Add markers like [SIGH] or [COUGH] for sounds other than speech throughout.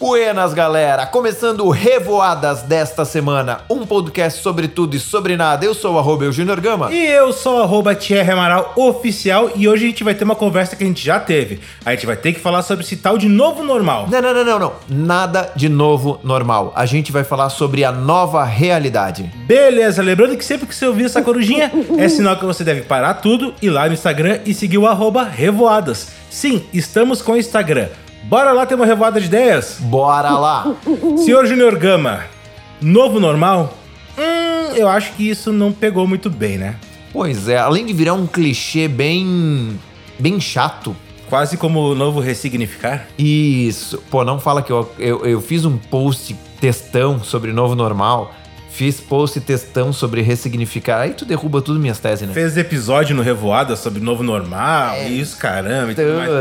Buenas, galera! Começando o Revoadas desta semana, um podcast sobre tudo e sobre nada. Eu sou o arroba Gama. E eu sou o arroba Thierry Amaral Oficial e hoje a gente vai ter uma conversa que a gente já teve. A gente vai ter que falar sobre esse tal de novo normal. Não, não, não, não, não. Nada de novo normal. A gente vai falar sobre a nova realidade. Beleza, lembrando que sempre que você ouvir essa corujinha, é sinal que você deve parar tudo, ir lá no Instagram e seguir o arroba Revoadas. Sim, estamos com o Instagram. Bora lá ter uma revoada de ideias? Bora lá! [LAUGHS] Senhor Junior Gama, novo normal? Hum, eu acho que isso não pegou muito bem, né? Pois é, além de virar um clichê bem. bem chato. Quase como o novo ressignificar. Isso. Pô, não fala que eu, eu, eu fiz um post textão sobre novo normal. Fiz post textão sobre ressignificar. Aí tu derruba tudo minhas teses, né? Fez episódio no Revoada sobre novo normal, É, isso, caramba. e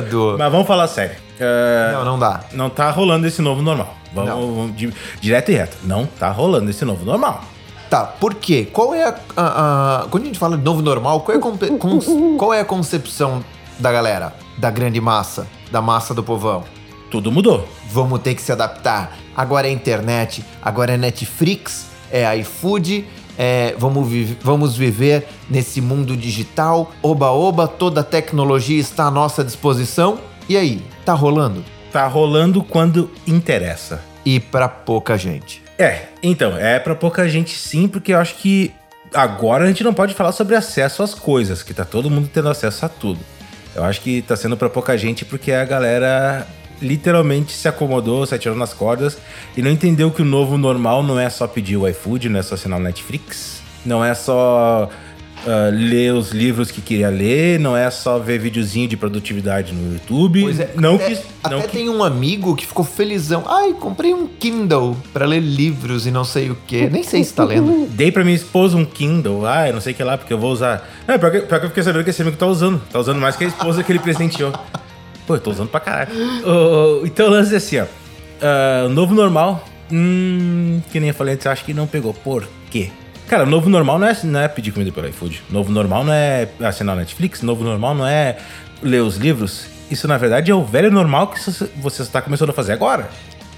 tudo. Mas vamos falar sério. É, Não, não dá. não tá rolando esse novo normal. Vamos, vamos di- direto e reto. Não tá rolando esse novo normal. Tá, por quê? Qual é a, a- a- Quando a gente fala de novo normal, qual é, a conpe- con- qual é a concepção da galera? Da grande massa? Da massa do povão? Tudo mudou. Vamos ter que se adaptar. Agora é internet, agora é Netflix, é iFood, é, vamos, vi- vamos viver nesse mundo digital. Oba-oba, toda a tecnologia está à nossa disposição. E aí, tá rolando? Tá rolando quando interessa. E pra pouca gente. É, então, é pra pouca gente sim, porque eu acho que agora a gente não pode falar sobre acesso às coisas, que tá todo mundo tendo acesso a tudo. Eu acho que tá sendo pra pouca gente porque a galera literalmente se acomodou, se atirou nas cordas e não entendeu que o novo normal não é só pedir o iFood, não é só assinar o Netflix, não é só ah, ler os livros que queria ler, não é só ver videozinho de produtividade no YouTube. Pois é, não até, que, até não que tem um amigo que ficou felizão. Ai, comprei um Kindle pra ler livros e não sei o que. Nem sei se tá lendo. [LAUGHS] Dei pra minha esposa um Kindle, ah, não sei o que lá, porque eu vou usar. Não, pior que, pior que eu fiquei sabendo que esse amigo tá usando. Tá usando mais que a esposa que ele presenteou. [LAUGHS] Pô, eu tô usando pra caralho. Então o lance é assim, ó. O novo normal, hum, que nem eu falei antes, acho que não pegou. Por quê? Cara, o novo normal não é, não é pedir comida pelo iFood. Novo normal não é assinar Netflix. Novo normal não é ler os livros. Isso, na verdade, é o velho normal que você está começando a fazer agora.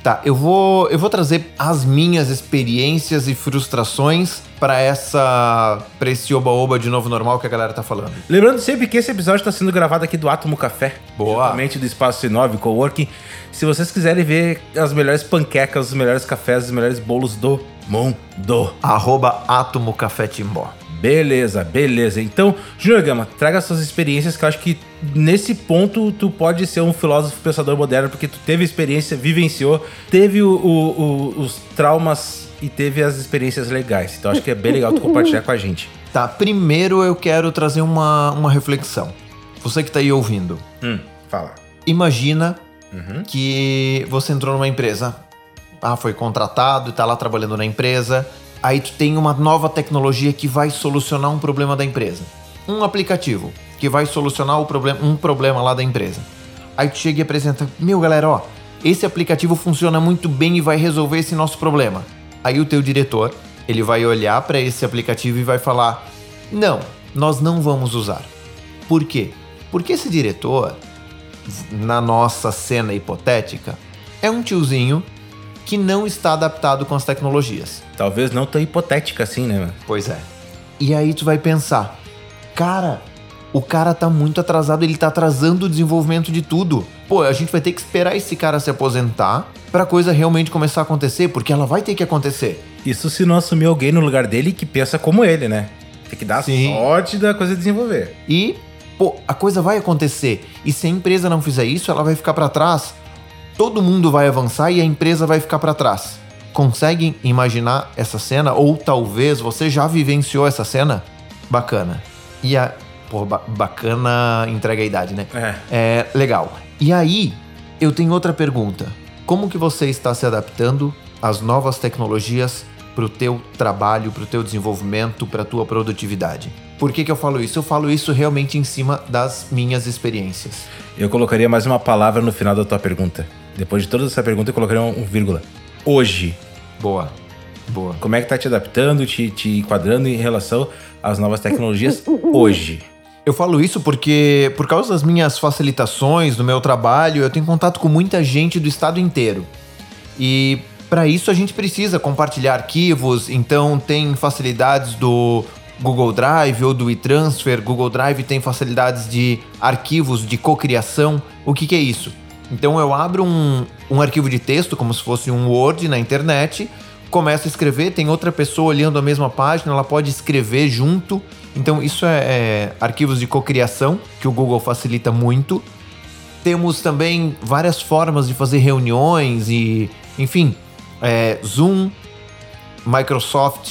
Tá, eu vou, eu vou trazer as minhas experiências e frustrações pra essa pra esse oba-oba de novo normal que a galera tá falando. Lembrando sempre que esse episódio está sendo gravado aqui do Átomo Café. Boa. Justamente do Espaço Inove Coworking. Se vocês quiserem ver as melhores panquecas, os melhores cafés, os melhores bolos do mundo. Arroba Átomo Café Timbó. Beleza, beleza. Então, Júnior Gama, traga suas experiências que eu acho que nesse ponto tu pode ser um filósofo pensador moderno, porque tu teve experiência, vivenciou, teve o- o- o- os traumas e teve as experiências legais. Então acho que é bem legal tu compartilhar com a gente. Tá, primeiro eu quero trazer uma, uma reflexão. Você que tá aí ouvindo, Hum, fala. imagina que você entrou numa empresa. Ah, foi contratado e tá lá trabalhando na empresa. Aí tu tem uma nova tecnologia que vai solucionar um problema da empresa. Um aplicativo que vai solucionar o problema, um problema lá da empresa. Aí tu chega e apresenta: Meu galera, ó, esse aplicativo funciona muito bem e vai resolver esse nosso problema. Aí o teu diretor, ele vai olhar para esse aplicativo e vai falar: Não, nós não vamos usar. Por quê? Porque esse diretor, na nossa cena hipotética, é um tiozinho que não está adaptado com as tecnologias. Talvez não tão hipotética assim, né? mano? Pois é. E aí tu vai pensar, cara, o cara tá muito atrasado, ele tá atrasando o desenvolvimento de tudo. Pô, a gente vai ter que esperar esse cara se aposentar pra coisa realmente começar a acontecer, porque ela vai ter que acontecer. Isso se não assumir alguém no lugar dele que pensa como ele, né? Tem que dar Sim. sorte da coisa desenvolver. E, pô, a coisa vai acontecer. E se a empresa não fizer isso, ela vai ficar pra trás. Todo mundo vai avançar e a empresa vai ficar pra trás. Conseguem imaginar essa cena? Ou talvez você já vivenciou essa cena? Bacana. E a. Pô, ba- bacana entrega a idade, né? É. É, legal. E aí, eu tenho outra pergunta. Como que você está se adaptando às novas tecnologias para o teu trabalho, para o teu desenvolvimento, para a tua produtividade? Por que, que eu falo isso? Eu falo isso realmente em cima das minhas experiências. Eu colocaria mais uma palavra no final da tua pergunta. Depois de toda essa pergunta, eu colocaria um, um vírgula. Hoje. Boa. Boa. Como é que tá te adaptando, te, te enquadrando em relação às novas tecnologias hoje? Eu falo isso porque, por causa das minhas facilitações no meu trabalho, eu tenho contato com muita gente do estado inteiro. E para isso a gente precisa compartilhar arquivos, então tem facilidades do Google Drive ou do e-transfer. Google Drive tem facilidades de arquivos de cocriação. O que, que é isso? Então eu abro um, um arquivo de texto, como se fosse um Word na internet, começo a escrever, tem outra pessoa olhando a mesma página, ela pode escrever junto. Então isso é, é arquivos de cocriação, que o Google facilita muito. Temos também várias formas de fazer reuniões e, enfim, é, Zoom, Microsoft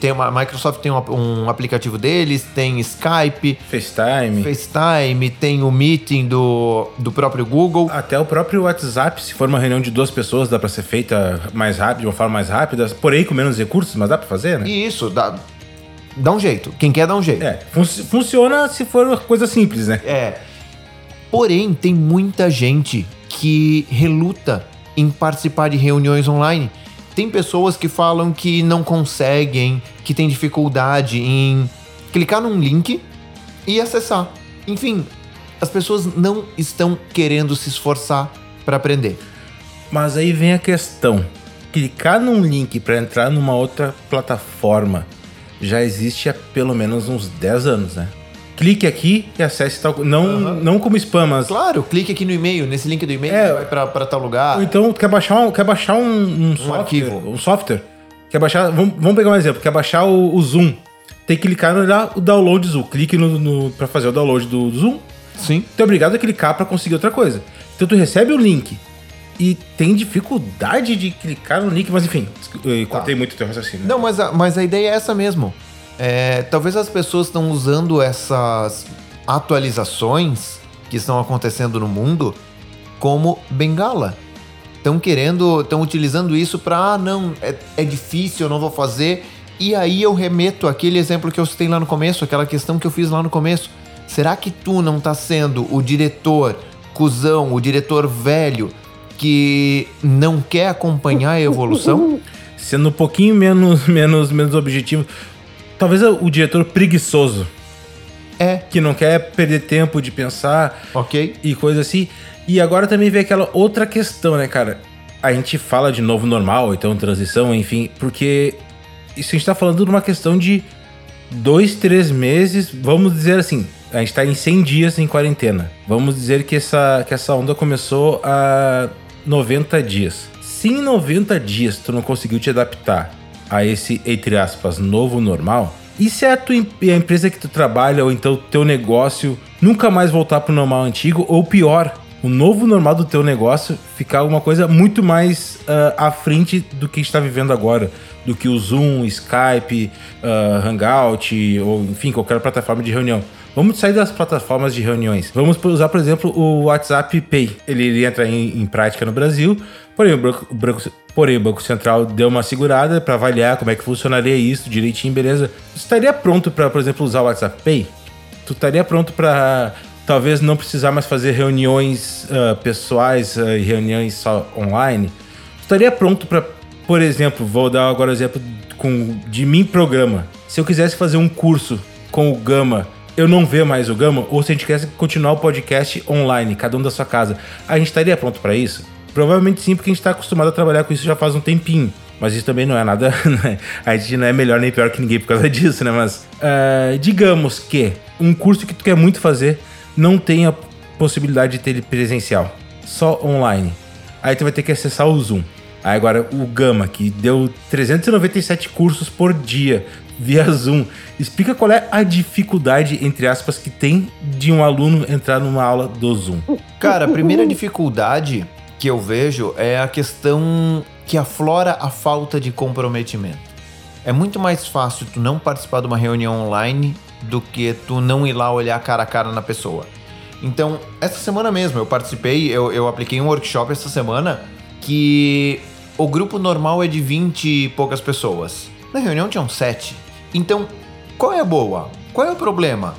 tem uma Microsoft tem um, um, aplicativo deles, tem Skype, FaceTime, FaceTime, tem o Meeting do, do próprio Google, até o próprio WhatsApp, se for uma reunião de duas pessoas, dá para ser feita mais rápido, de uma forma mais rápida, porém com menos recursos, mas dá para fazer, né? Isso, dá dá um jeito. Quem quer dá um jeito. É, fun funciona se for uma coisa simples, né? É. Porém, tem muita gente que reluta em participar de reuniões online. Tem pessoas que falam que não conseguem, que tem dificuldade em clicar num link e acessar. Enfim, as pessoas não estão querendo se esforçar para aprender. Mas aí vem a questão: clicar num link para entrar numa outra plataforma já existe há pelo menos uns 10 anos, né? clique aqui e acesse tal não uhum. não como spam, mas claro, clique aqui no e-mail, nesse link do e-mail é, vai para tal lugar. Ou então quer baixar um, quer baixar um, um, um software, arquivo, um software. Quer baixar, vamos, vamos pegar um exemplo, quer baixar o, o Zoom. Tem que clicar no o download Zoom, clique no, no para fazer o download do Zoom. Sim. Tu é obrigado a clicar para conseguir outra coisa. Então tu recebe o link e tem dificuldade de clicar no link, mas enfim, eu tá. contei muito o teu raciocínio. Não, mas a, mas a ideia é essa mesmo. É, talvez as pessoas estão usando essas atualizações que estão acontecendo no mundo como bengala. Estão querendo, estão utilizando isso para, ah, não, é, é difícil, eu não vou fazer. E aí eu remeto aquele exemplo que eu citei lá no começo, aquela questão que eu fiz lá no começo. Será que tu não tá sendo o diretor cuzão, o diretor velho que não quer acompanhar a evolução? [LAUGHS] Sendo um pouquinho menos, menos, menos objetivo. Talvez o diretor preguiçoso. É. Que não quer perder tempo de pensar. Ok. E coisa assim. E agora também vem aquela outra questão, né, cara? A gente fala de novo normal, então transição, enfim, porque isso a gente tá falando de uma questão de dois, três meses, vamos dizer assim, a gente tá em 100 dias em quarentena. Vamos dizer que essa, que essa onda começou há 90 dias. Se em 90 dias tu não conseguiu te adaptar a esse, entre aspas, novo normal, e se a, tua, a empresa que tu trabalha ou então teu negócio nunca mais voltar para o normal antigo, ou pior, o novo normal do teu negócio ficar uma coisa muito mais uh, à frente do que está vivendo agora, do que o Zoom, Skype, uh, Hangout ou enfim qualquer plataforma de reunião. Vamos sair das plataformas de reuniões. Vamos usar, por exemplo, o WhatsApp Pay. Ele, ele entra em, em prática no Brasil, porém o, banco, o banco, porém o Banco Central deu uma segurada para avaliar como é que funcionaria isso direitinho, beleza? Você estaria pronto para, por exemplo, usar o WhatsApp Pay? Tu estaria pronto para talvez não precisar mais fazer reuniões uh, pessoais e uh, reuniões só online? Tu estaria pronto para, por exemplo, vou dar agora exemplo com, de mim programa. Se eu quisesse fazer um curso com o Gama eu não ver mais o Gama, ou se a gente quisesse continuar o podcast online, cada um da sua casa, a gente estaria pronto para isso? Provavelmente sim, porque a gente está acostumado a trabalhar com isso já faz um tempinho. Mas isso também não é nada. [LAUGHS] Né? a gente não é melhor nem pior que ninguém por causa disso, né? Mas uh, digamos que um curso que tu quer muito fazer não tem a possibilidade de ter ele presencial, só online. Aí tu vai ter que acessar o Zoom. Aí agora o Gama, que deu 397 cursos por dia via Zoom. Explica qual é a dificuldade, entre aspas, que tem de um aluno entrar numa aula do Zoom. Cara, a primeira dificuldade que eu vejo é a questão que aflora a falta de comprometimento. É muito mais fácil tu não participar de uma reunião online do que tu não ir lá olhar cara a cara na pessoa. Então, essa semana mesmo eu participei, eu, eu apliquei um workshop essa semana que o grupo normal é de 20 e poucas pessoas. Na reunião tinham 7. Então, qual é a boa? Qual é o problema?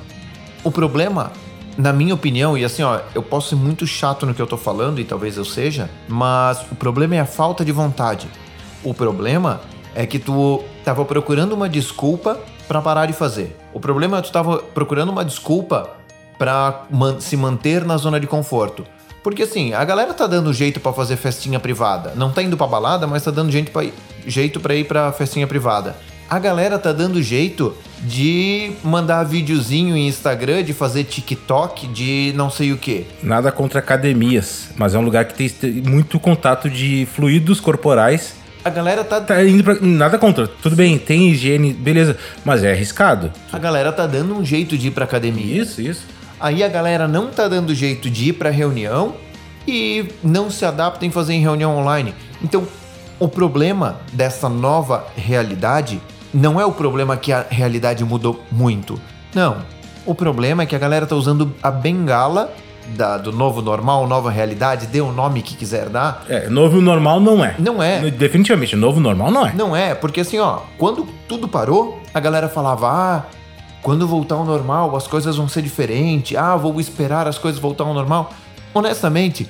O problema, na minha opinião, e assim, ó, eu posso ser muito chato no que eu tô falando, e talvez eu seja, mas o problema é a falta de vontade. O problema é que tu tava procurando uma desculpa para parar de fazer. O problema é que tu tava procurando uma desculpa para man se manter na zona de conforto. Porque assim, a galera tá dando jeito pra fazer festinha privada. Não tá indo pra balada, mas tá dando jeito pra ir, jeito pra ir pra festinha privada. A galera tá dando jeito de mandar videozinho em Instagram, de fazer TikTok, de não sei o que. Nada contra academias, mas é um lugar que tem muito contato de fluidos corporais. A galera tá, Tá indo pra. Nada contra. Tudo bem, tem higiene, beleza. Mas é arriscado. a galera tá dando um jeito de ir pra academia. Isso, isso. Aí a galera não tá dando jeito de ir pra reunião e não se adapta em fazer em reunião online. Então, o problema dessa nova realidade não é o problema que a realidade mudou muito. Não. O problema é que a galera tá usando a bengala da- do novo normal, nova realidade, dê o nome que quiser dar. É, novo normal não é. Não é. Definitivamente, novo normal não é. Não é, porque assim, ó, quando tudo parou, a galera falava, ah, quando voltar ao normal, as coisas vão ser diferentes, ah, vou esperar as coisas voltar ao normal. Honestamente,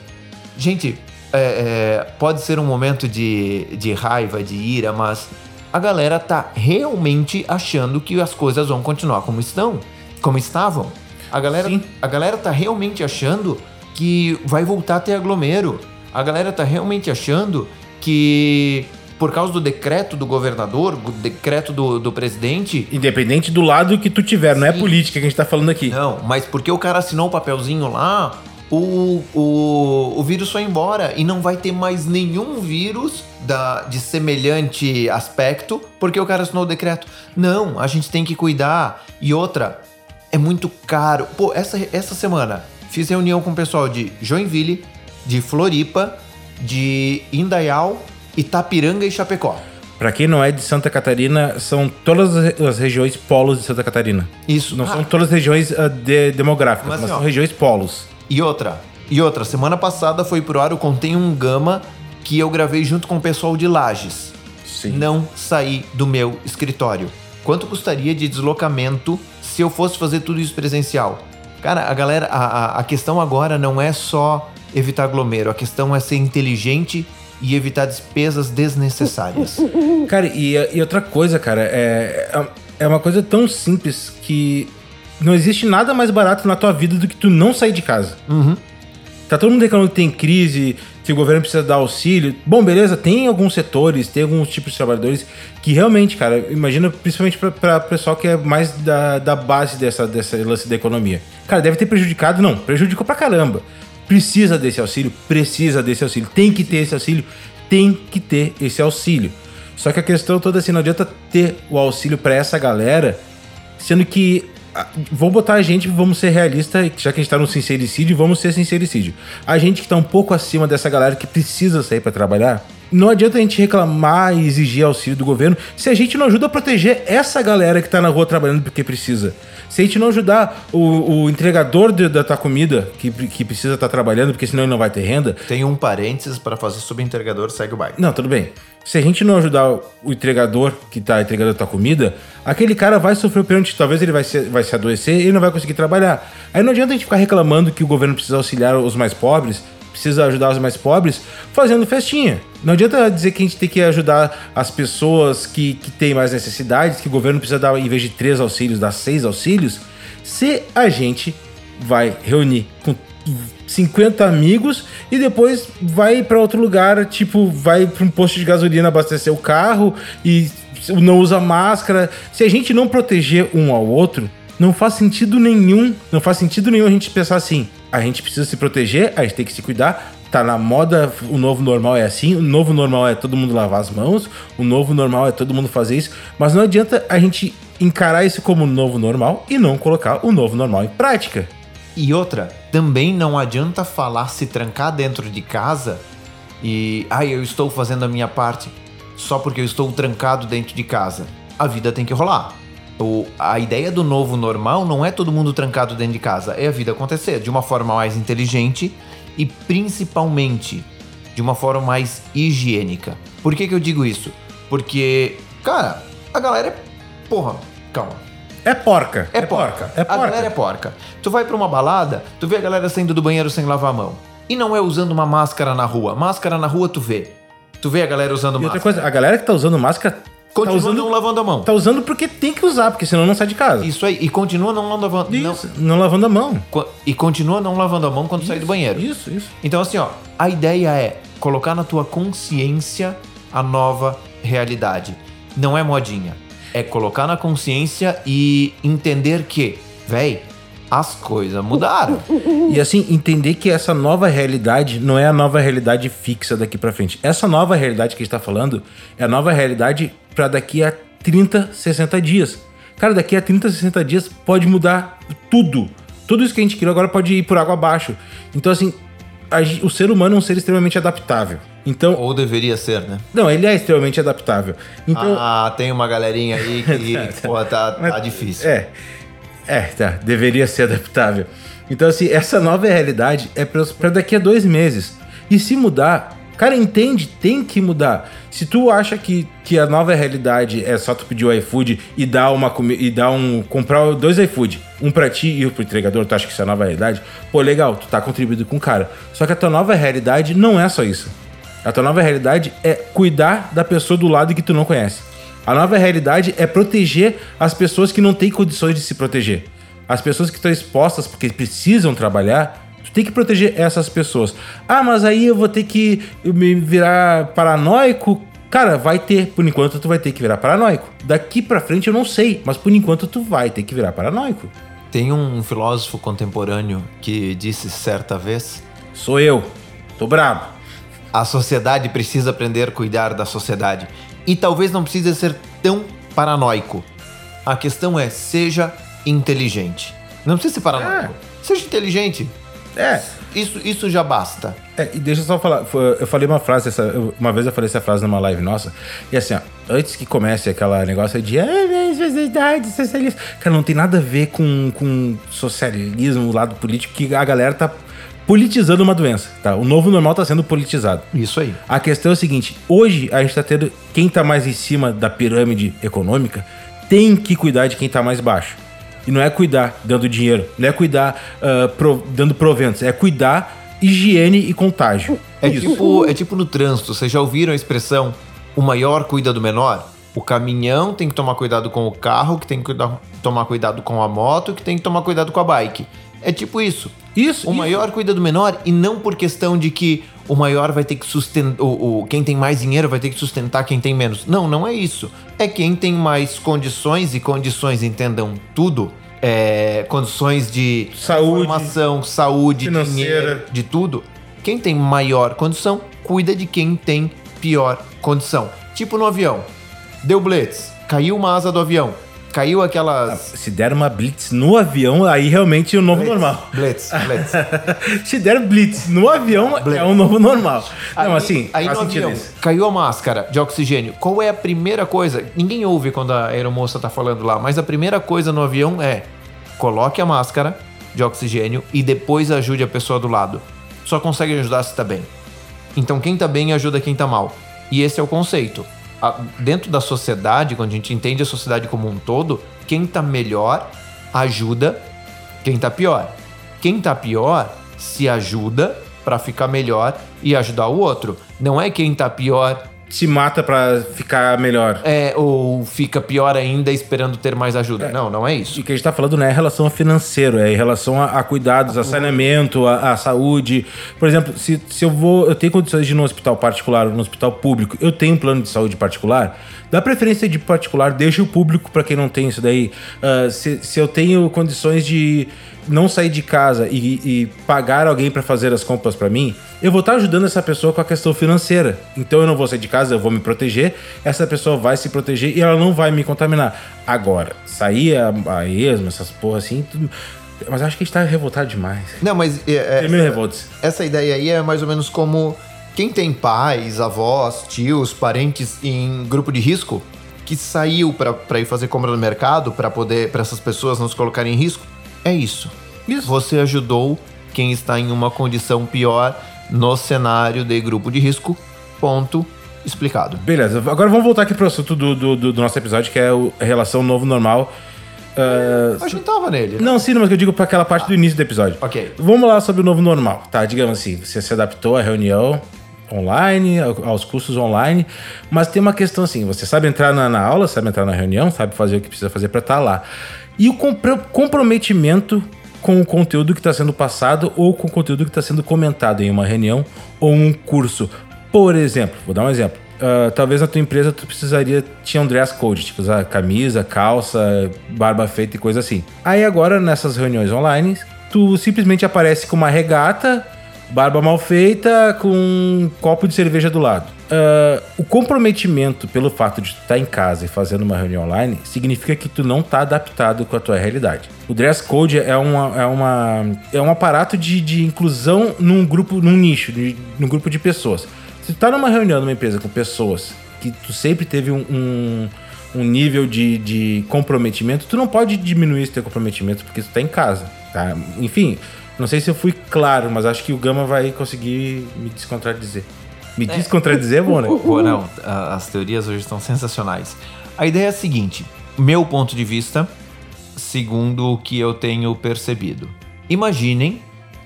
gente, é, é, pode ser um momento de, de raiva, de ira, mas a galera tá realmente achando que as coisas vão continuar como estão, como estavam. A galera, Sim. a galera tá realmente achando que vai voltar a ter aglomero. A galera tá realmente achando que por causa do decreto do governador, do decreto do, do presidente, Independente do lado que tu tiver, não é Sim. política que a gente tá falando aqui. não, mas porque o cara assinou o papelzinho lá, o, o, o vírus foi embora e não vai ter mais nenhum vírus da, de semelhante aspecto porque o cara assinou o decreto. Não, a gente tem que cuidar. E outra, é muito caro. Pô, essa, essa semana fiz reunião com o pessoal de Joinville, de Floripa, de Indaial, Itapiranga e Chapecó. Pra quem não é de Santa Catarina, são todas as regiões polos de Santa Catarina. Isso. Não Ah, são todas as regiões ah, de- demográficas, Mas, mas, assim, são regiões polos. E outra, e outra, semana passada foi pro ar, eu contei um gama que eu gravei junto com o pessoal de Lages. Sim. Não saí do meu escritório. Quanto custaria de deslocamento se eu fosse fazer tudo isso presencial? Cara, a galera, a, a- a questão agora não é só evitar aglomero, a questão é ser inteligente e evitar despesas desnecessárias. Cara, e, e outra coisa, cara, é, é uma coisa tão simples que não existe nada mais barato na tua vida do que tu não sair de casa. Uhum. Tá todo mundo reclamando que tem crise, que o governo precisa dar auxílio. Bom, beleza, tem alguns setores, tem alguns tipos de trabalhadores que realmente, cara, imagina principalmente pra, pra pessoal que é mais da, da base dessa, dessa lance da economia. Cara, deve ter prejudicado? Não, prejudicou pra caramba. Precisa desse auxílio? Precisa desse auxílio. Tem que ter esse auxílio? Tem que ter esse auxílio. Só que a questão toda assim, não adianta ter o auxílio pra essa galera, sendo que ah, vou botar a gente, vamos ser realistas, já que a gente tá no sincericídio, vamos ser sincericídio. A gente que tá um pouco acima dessa galera que precisa sair pra trabalhar, não adianta a gente reclamar e exigir auxílio do governo se a gente não ajuda a proteger essa galera que tá na rua trabalhando porque precisa. Se a gente não ajudar o, o entregador de- da tua comida, que, que precisa estar trabalhando, porque senão ele não vai ter renda, Tem um parênteses para fazer sobre entregador, segue o baile. não, tudo bem. Se a gente não ajudar o entregador que tá entregando a tua comida, aquele cara vai sofrer o pênalti. Talvez ele vai se, vai se adoecer e não vai conseguir trabalhar. Aí não adianta a gente ficar reclamando que o governo precisa auxiliar os mais pobres, precisa ajudar os mais pobres, fazendo festinha. Não adianta dizer que a gente tem que ajudar as pessoas que, que têm mais necessidades, que o governo precisa dar, em vez de três auxílios, dar seis auxílios, se a gente vai reunir com 50 amigos e depois vai pra outro lugar, tipo, vai pra um posto de gasolina abastecer o carro e não usa máscara. Se a gente não proteger um ao outro, não faz sentido nenhum, não faz sentido nenhum a gente pensar assim, a gente precisa se proteger, a gente tem que se cuidar. Tá na moda, o novo normal é assim, o novo normal é todo mundo lavar as mãos, o novo normal é todo mundo fazer isso, mas não adianta a gente encarar isso como novo normal e não colocar o novo normal em prática. E outra, também não adianta falar se trancar dentro de casa e, ai, eu estou fazendo a minha parte só porque eu estou trancado dentro de casa. A vida tem que rolar. O, a ideia do novo normal não é todo mundo trancado dentro de casa, é a vida acontecer de uma forma mais inteligente e principalmente de uma forma mais higiênica. Por que, que eu digo isso? Porque, cara, a galera é. Porra, calma. É porca. É, porca. É A galera é porca. porca. Tu vai pra uma balada, tu vê a galera saindo do banheiro sem lavar a mão. E não é usando uma máscara na rua. Máscara na rua tu vê. Tu vê a galera usando E outra máscara. coisa, a galera que tá usando máscara Continua usando- não lavando a mão. Tá usando porque tem que usar, porque senão não sai de casa. Isso aí. E continua não lavando, não, Isso, não lavando a mão. e continua não lavando a mão quando sair do banheiro. Isso, isso. Então, assim, ó, a ideia é colocar na tua consciência a nova realidade. Não é modinha. É colocar na consciência e entender que, véi, as coisas mudaram. E assim, entender que essa nova realidade não é a nova realidade fixa daqui pra frente. Essa nova realidade que a gente tá falando é a nova realidade pra daqui a 30, 60 dias. Cara, daqui a 30, 60 dias pode mudar tudo. Tudo isso que a gente criou agora pode ir por água abaixo. Então, assim, a o ser humano é um ser extremamente adaptável. Então, Ou deveria ser, né? não, ele é extremamente adaptável. Então, Ah, tem uma galerinha aí que, [LAUGHS] pô, tá, tá difícil. É. É, tá. Deveria ser adaptável. Então, assim, essa nova realidade é pra daqui a dois meses. E se mudar, cara, entende, tem que mudar. Se tu acha que, que a nova realidade é só tu pedir o iFood e dar uma e dar um. comprar dois iFood, um pra ti e um pro entregador, tu acha que isso é a nova realidade? Pô, legal, tu tá contribuindo com o cara. Só que a tua nova realidade não é só isso. A tua nova realidade é cuidar da pessoa do lado que tu não conhece. A nova realidade é proteger as pessoas que não têm condições de se proteger. As pessoas que estão expostas porque precisam trabalhar, tu tem que proteger essas pessoas. Ah, mas aí eu vou ter que me virar paranoico. Cara, vai ter, por enquanto tu vai ter que virar paranoico. Daqui pra frente eu não sei, mas por enquanto tu vai ter que virar paranoico. Tem um filósofo contemporâneo que disse certa vez: Sou eu. Tô brabo. a sociedade precisa aprender a cuidar da sociedade. E talvez não precise ser tão paranoico. A questão é, seja inteligente. Não precisa ser paranoico. Seja inteligente. É, Isso, isso já basta. É, e deixa eu só falar, eu falei uma frase, essa, uma vez eu falei essa frase numa live nossa, e assim, ó, antes que comece aquela negócio de sociedade, socialismo, cara, não tem nada a ver com, com socialismo, o lado político, que a galera tá politizando uma doença, tá? O novo normal tá sendo politizado. Isso aí. A questão é o seguinte: hoje a gente tá tendo. Quem tá mais em cima da pirâmide econômica tem que cuidar de quem tá mais baixo. E não é cuidar dando dinheiro, não é cuidar ah, pro- dando proventos, é cuidar higiene e contágio. É tipo, é tipo no trânsito. Vocês já ouviram a expressão o maior cuida do menor? O caminhão tem que tomar cuidado com o carro, que tem que cuidar- tomar cuidado com a moto, que tem que tomar cuidado com a bike. É tipo isso. Isso, O isso. maior cuida do menor e não por questão de que o maior vai ter que sustentar. O, o- quem tem mais dinheiro vai ter que sustentar quem tem menos. Não, não é isso. É quem tem mais condições e condições, entendam tudo. É, condições de Saúde, formação, saúde, financeira. dinheiro, de tudo. Quem tem maior condição, cuida de quem tem pior condição. Tipo no avião. Deu blitz, caiu uma asa do avião, caiu aquelas. Se der uma blitz no avião, aí realmente é o novo normal. Blitz, blitz. [LAUGHS] Se der blitz no avião, é o novo normal. Não, assim, aí faz no sentido avião, isso. caiu a máscara de oxigênio. Qual é a primeira coisa? Ninguém ouve quando a aeromoça tá falando lá, mas a primeira coisa no avião é coloque a máscara de oxigênio e depois ajude a pessoa do lado. Só consegue ajudar se tá bem. Então quem tá bem ajuda quem tá mal. E esse é o conceito. Dentro da sociedade, quando a gente entende a sociedade como um todo, quem tá melhor ajuda quem tá pior. Quem tá pior se ajuda pra ficar melhor e ajudar o outro. Não é quem tá pior Se mata pra ficar melhor. é, ou fica pior ainda esperando ter mais ajuda. Não, não é isso. O que a gente tá falando não é em relação a financeiro, é em relação a, a cuidados, a saneamento, a, a saúde. Por exemplo, se, se eu vou. Eu tenho condições de ir no hospital particular ou no hospital público, eu tenho um plano de saúde particular, dá preferência de particular, deixa o público para quem não tem isso daí. Ah, se, se eu tenho condições de não sair de casa e, e pagar alguém para fazer as compras para mim, eu vou estar ajudando essa pessoa com a questão financeira. Então eu não vou sair de casa, eu vou me proteger, essa pessoa vai se proteger e ela não vai me contaminar. Agora, sair a, a esmo, essas porra assim, tudo- mas acho que a gente tá revoltado demais. Não, mas é, é, revoltos. essa ideia aí é mais ou menos como quem tem pais, avós, tios, parentes em grupo de risco que saiu para ir fazer compra no mercado para poder para essas pessoas não se colocarem em risco. É isso. Você ajudou quem está em uma condição pior no cenário de grupo de risco. Ponto explicado. Beleza, agora vamos voltar aqui pro assunto do, do, do- nosso episódio, que é o- a relação novo normal. Ah, A gente tava nele. né? não, sim, mas eu digo para aquela parte do início do episódio. Ok. Vamos lá sobre o novo normal, tá? Digamos assim, você se adaptou à reunião, online, aos cursos online, mas tem uma questão assim: você sabe entrar na, na aula, sabe entrar na reunião, sabe fazer o que precisa fazer para estar tá lá. E o comprometimento com o conteúdo que está sendo passado ou com o conteúdo que está sendo comentado em uma reunião ou um curso. Por exemplo, vou dar um exemplo. Uh, talvez na tua empresa tu precisaria tinha um dress code, tipo usar camisa, calça, barba feita e coisa assim. Aí agora nessas reuniões online, tu simplesmente aparece com uma regata, barba mal feita, com um copo de cerveja do lado. Uh, o comprometimento pelo fato de tu estar tá em casa e fazendo uma reunião online significa que tu não está adaptado com a tua realidade. O dress code é, uma, é, uma, é um aparato de, de inclusão num grupo, num nicho, de, num grupo de pessoas. Se tu tá numa reunião numa empresa com pessoas que tu sempre teve um, um, um nível de, de comprometimento, tu não pode diminuir esse teu comprometimento porque tu tá em casa, tá? Enfim, não sei se eu fui claro, mas acho que o Gama vai conseguir me descontradizer. Me é. descontradizer é bom, né? [LAUGHS] Pô, não, as teorias hoje estão sensacionais. A ideia é a seguinte, meu ponto de vista, segundo o que eu tenho percebido. Imaginem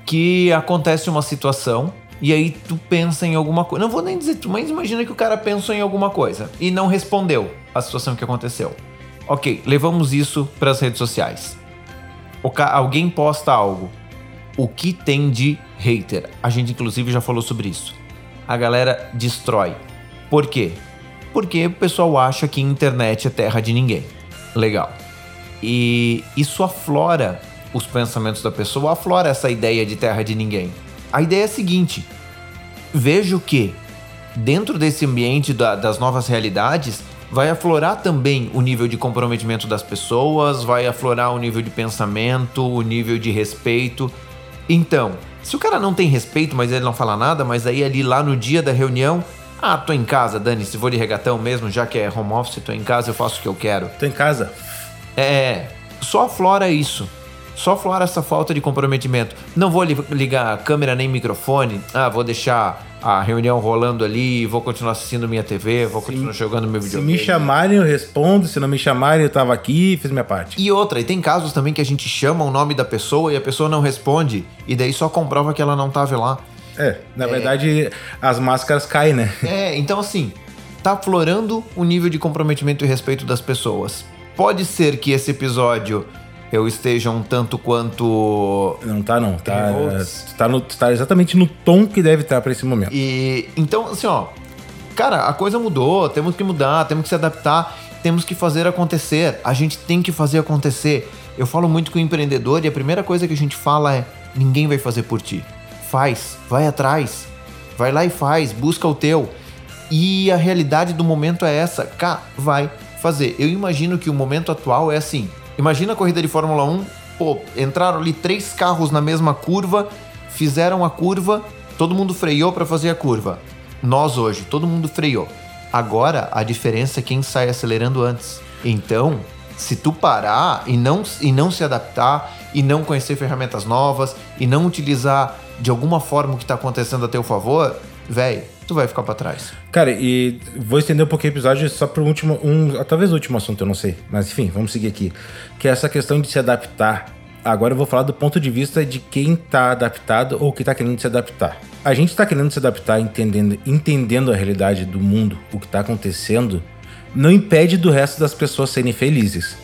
que acontece uma situação e aí tu pensa em alguma coisa. Não vou nem dizer tu, mas imagina que o cara pensou em alguma coisa e não respondeu a situação que aconteceu. Ok, levamos isso para as redes sociais. Alguém posta algo. O que tem de hater? A gente inclusive já falou sobre isso. A galera destrói. Por quê? Porque o pessoal acha que internet é terra de ninguém. Legal. E isso aflora os pensamentos da pessoa, aflora essa ideia de terra de ninguém. A ideia é a seguinte: vejo que dentro desse ambiente da, das novas realidades vai aflorar também o nível de comprometimento das pessoas, vai aflorar o nível de pensamento, o nível de respeito. Então, se o cara não tem respeito, mas ele não fala nada, mas aí ali lá no dia da reunião, ah, tô em casa, Dani, se vou de regatão mesmo, já que é home office, tô em casa, eu faço o que eu quero. Tô em casa. É, só aflora isso. Só falar essa falta de comprometimento. Não vou ligar câmera nem microfone. Ah, vou deixar a reunião rolando ali, vou continuar assistindo minha TV, vou continuar jogando meu videogame. Se me chamarem, eu respondo. Se não me chamarem, eu tava aqui e fiz minha parte. E outra, e tem casos também que a gente chama o nome da pessoa e a pessoa não responde. E daí só comprova que ela não tava lá. É, na é... verdade, as máscaras caem, né? É, então assim, tá aflorando o nível de comprometimento e respeito das pessoas. Pode ser que esse episódio eu esteja um tanto quanto. Não tá, não. Tá, tá, no, tá exatamente no tom que deve estar para esse momento. E então, assim, ó. Cara, a coisa mudou, temos que mudar, temos que se adaptar, temos que fazer acontecer. A gente tem que fazer acontecer. Eu falo muito com o empreendedor e a primeira coisa que a gente fala é: ninguém vai fazer por ti. Faz, vai atrás, vai lá e faz, busca o teu. E a realidade do momento é essa, cá, vai fazer. Eu imagino que o momento atual é assim: Imagina a corrida de Fórmula 1, pô, entraram ali três carros na mesma curva, fizeram a curva, todo mundo freou para fazer a curva. Nós hoje, todo mundo freou. Agora a diferença é quem sai acelerando antes. Então, se tu parar e não, e não se adaptar, e não conhecer ferramentas novas, e não utilizar de alguma forma o que está acontecendo a teu favor, velho, tu vai ficar para trás. Cara, e vou estender um pouquinho o episódio só para o último, um, talvez o último assunto, eu não sei, mas enfim, vamos seguir aqui, que é essa questão de se adaptar. Agora eu vou falar do ponto de vista de quem está adaptado ou que está querendo se adaptar. A gente está querendo se adaptar, entendendo, entendendo a realidade do mundo, o que está acontecendo, não impede do resto das pessoas serem felizes.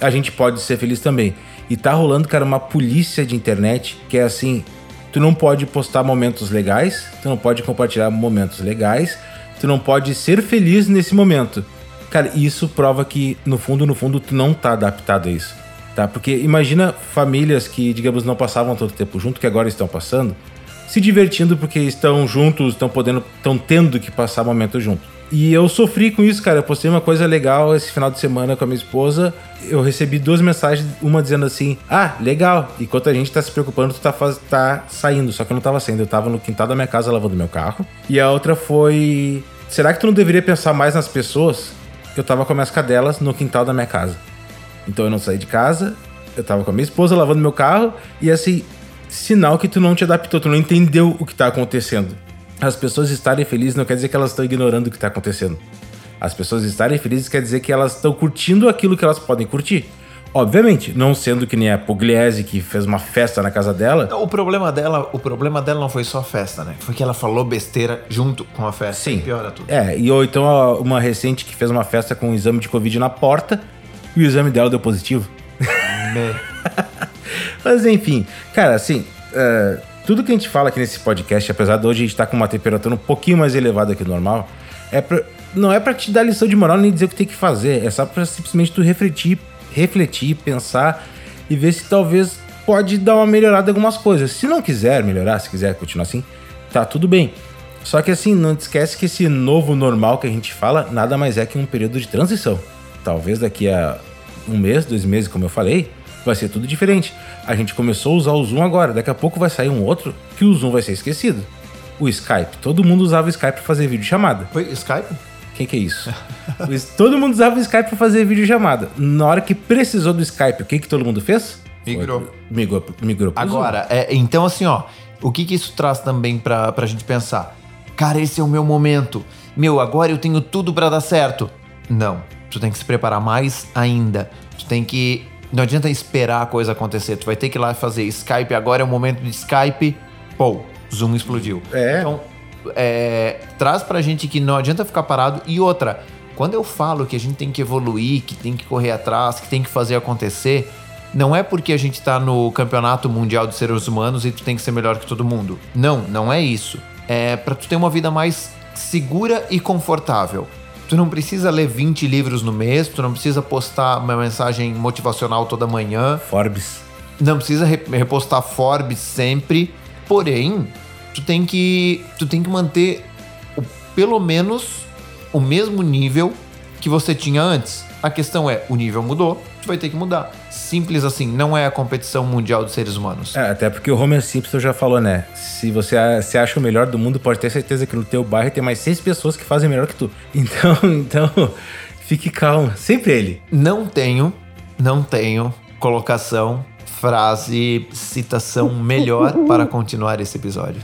A gente pode ser feliz também. E tá rolando, cara, uma polícia de internet que é assim, Tu não pode postar momentos legais, tu não pode compartilhar momentos legais, tu não pode ser feliz nesse momento. Cara, isso prova que no fundo, no fundo, tu não tá adaptado a isso. Tá? Porque imagina famílias que, digamos, não passavam tanto tempo junto, que agora estão passando, se divertindo porque estão juntos, estão podendo, estão tendo que passar momento junto. E eu sofri com isso, cara. Eu postei uma coisa legal esse final de semana com a minha esposa. Eu recebi duas mensagens, uma dizendo assim: Ah, legal. Enquanto a gente tá se preocupando, tu tá, faz... tá saindo. Só que eu não tava saindo, eu tava no quintal da minha casa lavando meu carro. E a outra foi: Será que tu não deveria pensar mais nas pessoas? Eu tava com minhas cadelas no quintal da minha casa. Então eu não saí de casa, eu tava com a minha esposa lavando meu carro, e assim, sinal que tu não te adaptou, tu não entendeu o que tá acontecendo. As pessoas estarem felizes não quer dizer que elas estão ignorando o que está acontecendo. As pessoas estarem felizes quer dizer que elas estão curtindo aquilo que elas podem curtir. Obviamente, não sendo que nem a Pugliese que fez uma festa na casa dela. O problema dela, o problema dela não foi só a festa, né? Foi que ela falou besteira junto com a festa. Sim. E piora tudo. É, e ou então uma recente que fez uma festa com um exame de Covid na porta e o exame dela deu positivo. [LAUGHS] Mas enfim, cara, assim, é, tudo que a gente fala aqui nesse podcast, apesar de hoje a gente estar com uma temperatura um pouquinho mais elevada que o normal, é pra, não é pra te dar lição de moral nem dizer o que tem que fazer, é só pra simplesmente tu refletir, refletir, pensar e ver se talvez pode dar uma melhorada em algumas coisas. Se não quiser melhorar, se quiser continuar assim, tá tudo bem. Só que assim, não esquece que esse novo normal que a gente fala nada mais é que um período de transição. Talvez daqui a um mês, dois meses, como eu falei, vai ser tudo diferente. A gente começou a usar o Zoom agora, daqui a pouco vai sair um outro que o Zoom vai ser esquecido. O Skype, todo mundo usava o Skype para fazer vídeo-chamada. Foi Skype? Quem que é isso? [LAUGHS] Todo mundo usava o Skype para fazer vídeo-chamada. Na hora que precisou do Skype, o que que todo mundo fez? Migrou. Migrou, migrou pro Zoom. Agora, é, então assim, ó, o que que isso traz também pra, pra gente pensar? Cara, esse é o meu momento. Meu, agora eu tenho tudo pra dar certo. Não, tu tem que se preparar mais ainda. Tu tem que. Não adianta esperar a coisa acontecer. Tu vai ter que ir lá fazer Skype. Agora é o momento de Skype. Pô, Zoom explodiu. É. Então, é, traz pra gente que não adianta ficar parado. E outra, quando eu falo que a gente tem que evoluir, que tem que correr atrás, que tem que fazer acontecer, não é porque a gente tá no campeonato mundial de seres humanos e tu tem que ser melhor que todo mundo. Não, não é isso. É pra tu ter uma vida mais segura e confortável. Tu não precisa ler 20 livros no mês, tu não precisa postar uma mensagem motivacional toda manhã, Forbes. não precisa re- repostar Forbes sempre, porém, tu tem que tu tem que manter o- pelo menos o mesmo nível que você tinha antes. A questão é, o nível mudou, tu vai ter que mudar. Simples assim, não é a competição mundial dos seres humanos. É, até porque o Homer Simpson já falou, né? Se você se acha o melhor do mundo, pode ter certeza que no teu bairro tem mais seis pessoas que fazem melhor que tu. [LAUGHS] Então, então, fique calmo. Sempre ele. Não tenho, não tenho colocação, frase, citação melhor [LAUGHS] para continuar esse episódio.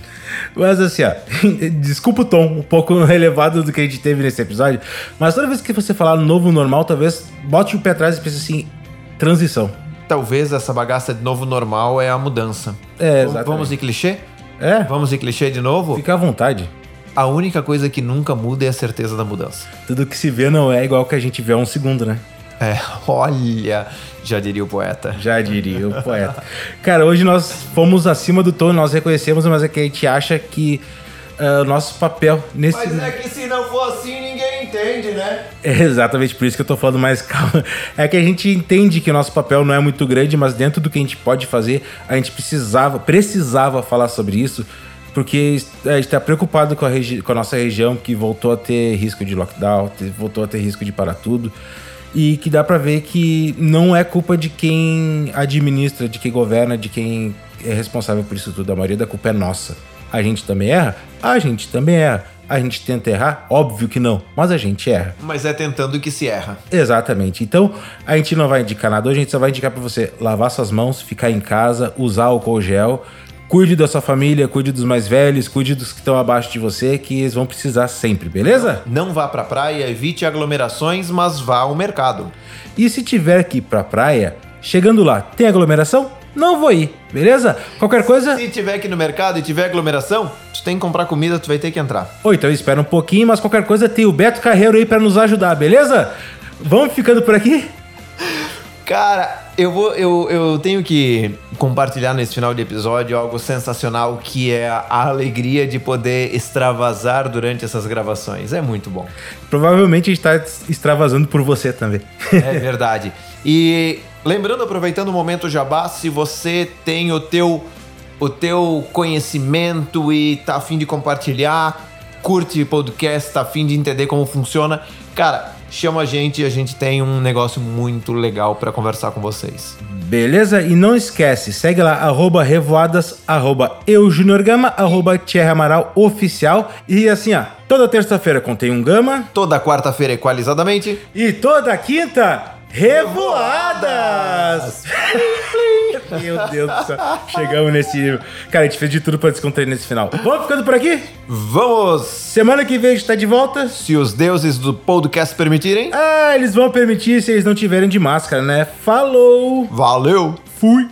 Mas assim, ó, [LAUGHS] desculpa o tom um pouco [LAUGHS] elevado do que a gente teve nesse episódio, mas toda vez que você falar novo normal, talvez bote o pé atrás e pense assim, transição. Talvez essa bagaça de novo normal é a mudança. É, Vamos- exatamente. Vamos de clichê? É, Vamos de clichê de novo? fica à vontade. A única coisa que nunca muda é a certeza da mudança. Tudo que se vê não é igual que a gente vê há um segundo, né? É, olha, já diria o poeta. Já diria o poeta. Cara, hoje nós fomos acima do tom, nós reconhecemos, mas é que a gente acha que ah, o nosso papel nesse. é que se não for assim, ninguém entende, né? É exatamente por isso que eu tô falando mais calma. É que a gente entende que o nosso papel não é muito grande, mas dentro do que a gente pode fazer, a gente precisava, precisava falar sobre isso, porque a gente tá preocupado com a, com a nossa região que voltou a ter risco de lockdown, voltou a ter risco de parar tudo. E que dá pra ver que não é culpa de quem administra, de quem governa, de quem é responsável por isso tudo. A maioria da culpa é nossa. A gente também erra? A gente também erra. A gente tenta errar? Óbvio que não, mas a gente erra. Mas é tentando que se erra. Exatamente. Então, a gente não vai indicar nada hoje, a gente só vai indicar pra você lavar suas mãos, ficar em casa, usar álcool gel, cuide da sua família, cuide dos mais velhos, cuide dos que estão abaixo de você, que eles vão precisar sempre, beleza? Não vá pra praia, evite aglomerações, mas vá ao mercado. E se tiver que ir pra praia, chegando lá, tem aglomeração? Não vou ir, beleza? Qualquer coisa, Se tiver aqui no mercado e tiver aglomeração, tu tem que comprar comida, tu vai ter que entrar. ou então espera um pouquinho, mas qualquer coisa tem o Beto Carreiro aí pra nos ajudar, beleza? Vamos ficando por aqui? Cara, eu vou, eu, eu tenho que compartilhar nesse final de episódio algo sensacional que é a alegria de poder extravasar durante essas gravações. É muito bom. Provavelmente a gente tá extravasando por você também. É verdade. E lembrando, aproveitando o momento jabá, se você tem o teu o teu conhecimento e tá afim de compartilhar, curte podcast, tá afim de entender como funciona, cara, chama a gente, a gente tem um negócio muito legal pra conversar com vocês. Beleza? E não esquece, segue lá, arroba revoadas, arroba eujuniorgama, arroba Thierry Amaral oficial. E assim, ó, toda terça-feira contém um gama Toda quarta-feira equalizadamente. e toda quinta, revoadas! Meu Deus do céu. Chegamos nesse nível. Cara, a gente fez de tudo pra descontrair nesse final. Vamos ficando por aqui? Vamos! Semana que vem a gente tá de volta. Se os deuses do podcast permitirem. Ah, eles vão permitir se eles não tiverem de máscara, né? Falou! Valeu! Fui!